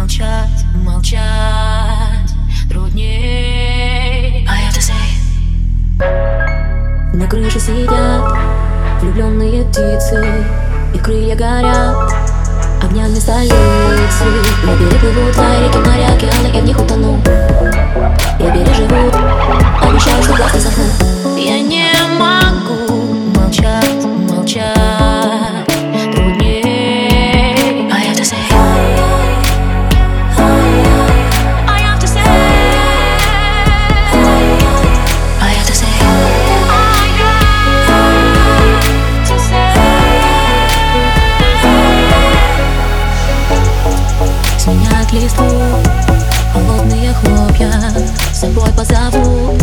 молчать, молчать трудней. Say На крыше сидят влюбленные птицы И крылья горят огнями столицы Я переплыву твои холодные хлопья С собой позову.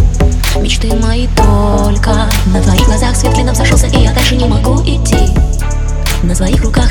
Мечты мои только На твоих глазах. Свет клином сошелся И я дальше не могу идти. На своих руках